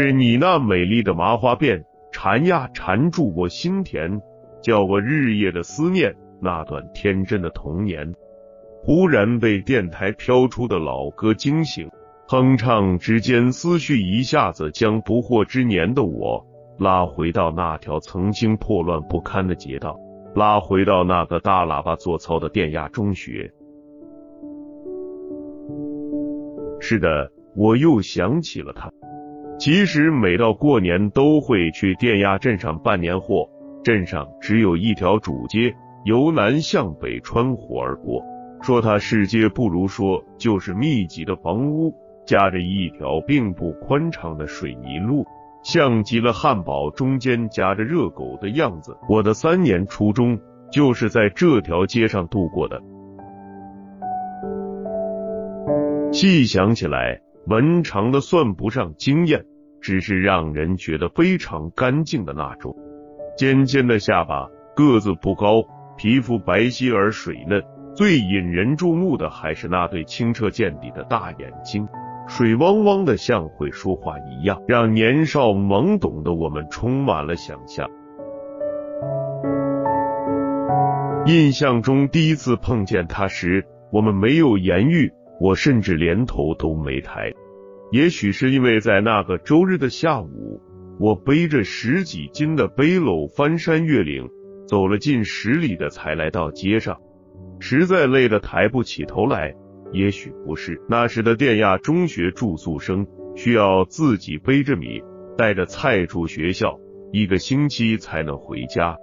是你那美丽的麻花辫缠呀缠住我心田，叫我日夜的思念那段天真的童年。忽然被电台飘出的老歌惊醒，哼唱之间，思绪一下子将不惑之年的我拉回到那条曾经破乱不堪的街道，拉回到那个大喇叭做操的电压中学。是的，我又想起了他。其实每到过年都会去电亚镇上办年货，镇上只有一条主街，由南向北穿湖而过。说它是街不如说就是密集的房屋，夹着一条并不宽敞的水泥路，像极了汉堡中间夹着热狗的样子。我的三年初中就是在这条街上度过的。细想起来，文长的算不上惊艳，只是让人觉得非常干净的那种。尖尖的下巴，个子不高，皮肤白皙而水嫩。最引人注目的还是那对清澈见底的大眼睛，水汪汪的，像会说话一样，让年少懵懂的我们充满了想象。印象中第一次碰见他时，我们没有言语，我甚至连头都没抬。也许是因为在那个周日的下午，我背着十几斤的背篓翻山越岭，走了近十里的才来到街上。实在累得抬不起头来，也许不是那时的电亚中学住宿生需要自己背着米，带着菜出学校，一个星期才能回家。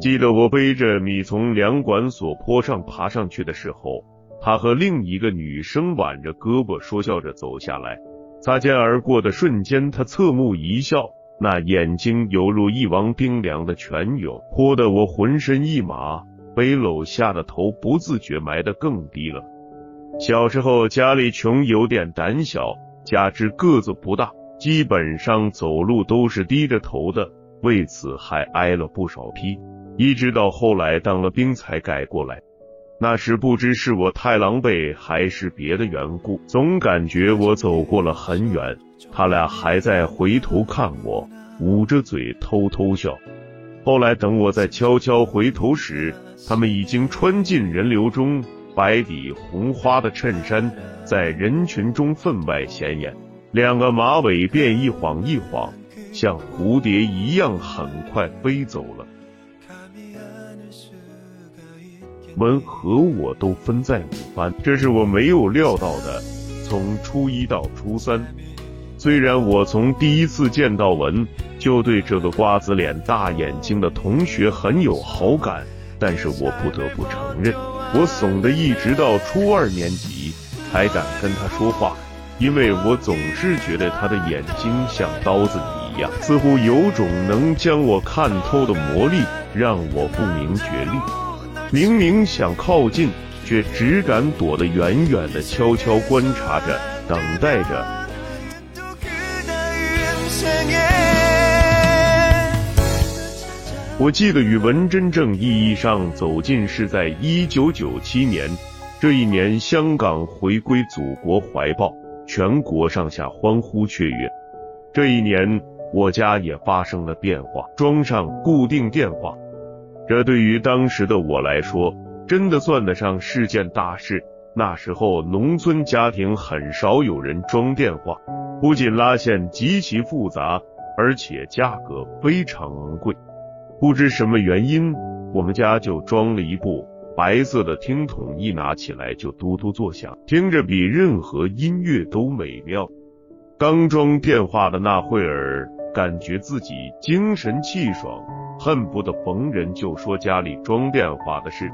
记得我背着米从粮管所坡上爬上去的时候，他和另一个女生挽着胳膊说笑着走下来，擦肩而过的瞬间，他侧目一笑，那眼睛犹如一汪冰凉的泉涌，泼得我浑身一麻。背篓下的头不自觉埋得更低了。小时候家里穷，有点胆小，加之个子不大，基本上走路都是低着头的，为此还挨了不少批。一直到后来当了兵才改过来。那时不知是我太狼狈，还是别的缘故，总感觉我走过了很远，他俩还在回头看我，捂着嘴偷偷笑。后来等我再悄悄回头时，他们已经穿进人流中，白底红花的衬衫在人群中分外显眼，两个马尾辫一晃一晃，像蝴蝶一样，很快飞走了。文和我都分在五班，这是我没有料到的。从初一到初三，虽然我从第一次见到文。就对这个瓜子脸、大眼睛的同学很有好感，但是我不得不承认，我怂的一直到初二年级才敢跟他说话，因为我总是觉得他的眼睛像刀子一样，似乎有种能将我看透的魔力，让我不明觉厉。明明想靠近，却只敢躲得远远的，悄悄观察着，等待着。我记得语文真正意义上走近是在一九九七年，这一年香港回归祖国怀抱，全国上下欢呼雀跃。这一年我家也发生了变化，装上固定电话。这对于当时的我来说，真的算得上是件大事。那时候农村家庭很少有人装电话，不仅拉线极其复杂，而且价格非常昂贵。不知什么原因，我们家就装了一部白色的听筒，一拿起来就嘟嘟作响，听着比任何音乐都美妙。刚装电话的那会儿，感觉自己精神气爽，恨不得逢人就说家里装电话的事。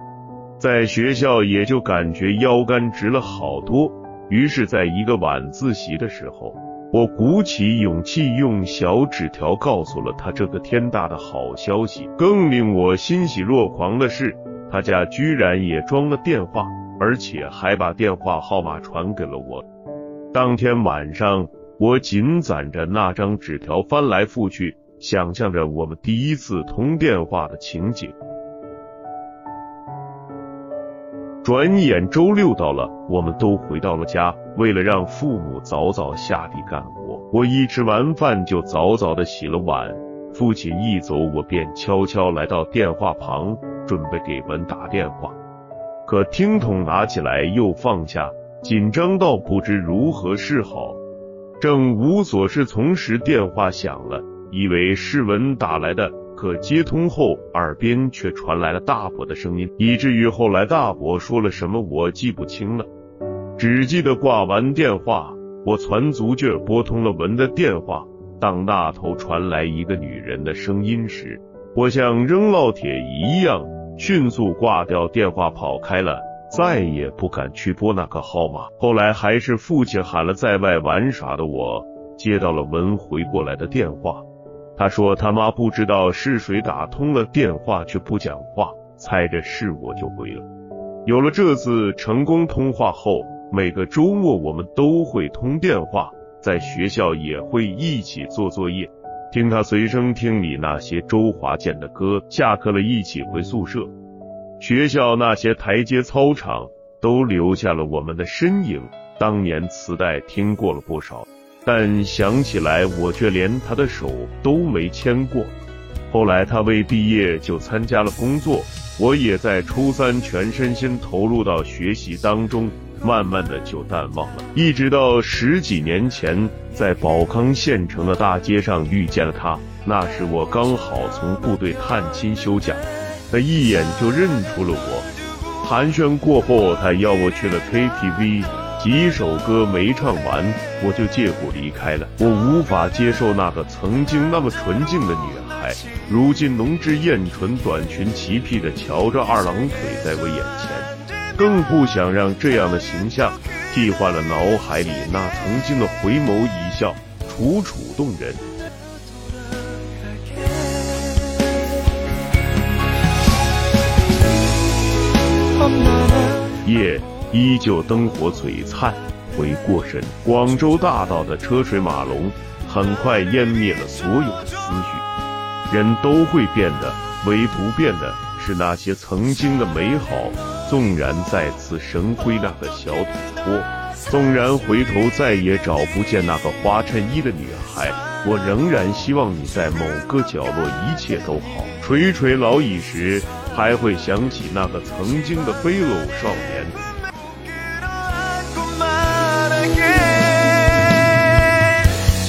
在学校也就感觉腰杆直了好多。于是，在一个晚自习的时候。我鼓起勇气，用小纸条告诉了他这个天大的好消息。更令我欣喜若狂的是，他家居然也装了电话，而且还把电话号码传给了我。当天晚上，我紧攒着那张纸条翻来覆去，想象着我们第一次通电话的情景。转眼周六到了，我们都回到了家。为了让父母早早下地干活，我一吃完饭就早早的洗了碗。父亲一走，我便悄悄来到电话旁，准备给文打电话。可听筒拿起来又放下，紧张到不知如何是好。正无所适从时，电话响了，以为是文打来的，可接通后，耳边却传来了大伯的声音，以至于后来大伯说了什么我记不清了，只记得挂完电话，我攒足劲拨通了文的电话。当那头传来一个女人的声音时，我像扔烙铁一样迅速挂掉电话跑开了，再也不敢去拨那个号码。后来还是父亲喊了在外玩耍的我，接到了文回过来的电话。他说他妈不知道是谁打通了电话却不讲话，猜着是我就回了。有了这次成功通话后，每个周末我们都会通电话。在学校也会一起做作业，听他随身听里那些周华健的歌。下课了，一起回宿舍。学校那些台阶、操场都留下了我们的身影。当年磁带听过了不少，但想起来我却连他的手都没牵过。后来他未毕业就参加了工作，我也在初三全身心投入到学习当中。慢慢的就淡忘了，一直到十几年前，在宝康县城的大街上遇见了他。那时我刚好从部队探亲休假，他一眼就认出了我。寒暄过后，他邀我去了 KTV，几首歌没唱完，我就借故离开了。我无法接受那个曾经那么纯净的女孩，如今浓脂艳唇、短裙齐披的翘着二郎腿在我眼前。更不想让这样的形象替换了脑海里那曾经的回眸一笑，楚楚动人。夜依旧灯火璀璨，回过神，广州大道的车水马龙很快湮灭了所有的思绪。人都会变的，唯独变的是那些曾经的美好。纵然再次神归那个小土坡，纵然回头再也找不见那个花衬衣的女孩，我仍然希望你在某个角落一切都好。垂垂老矣时，还会想起那个曾经的飞偶少年。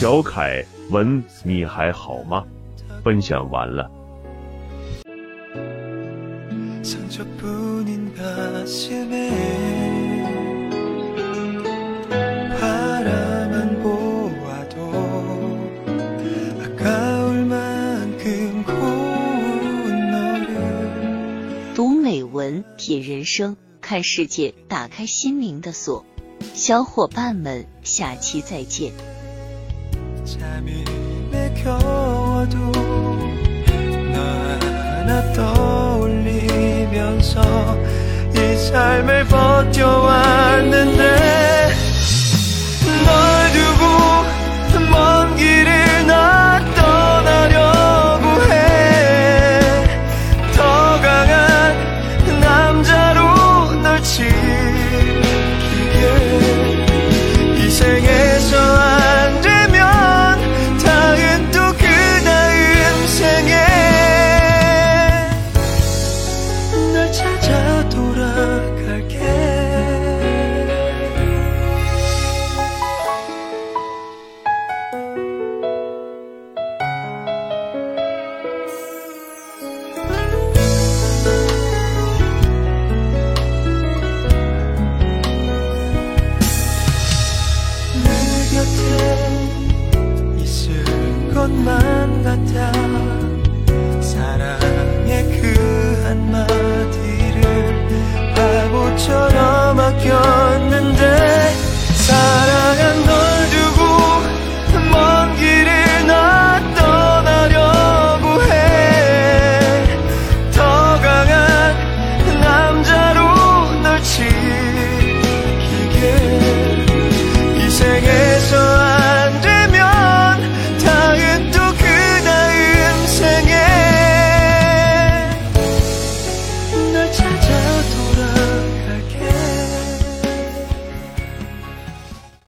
小凯文你还好吗？分享完了。读美文，品人生，看世界，打开心灵的锁。小伙伴们，下期再见。 잠이 맥혀도 너 하나 떠올리면서 이 삶을 버텨왔는데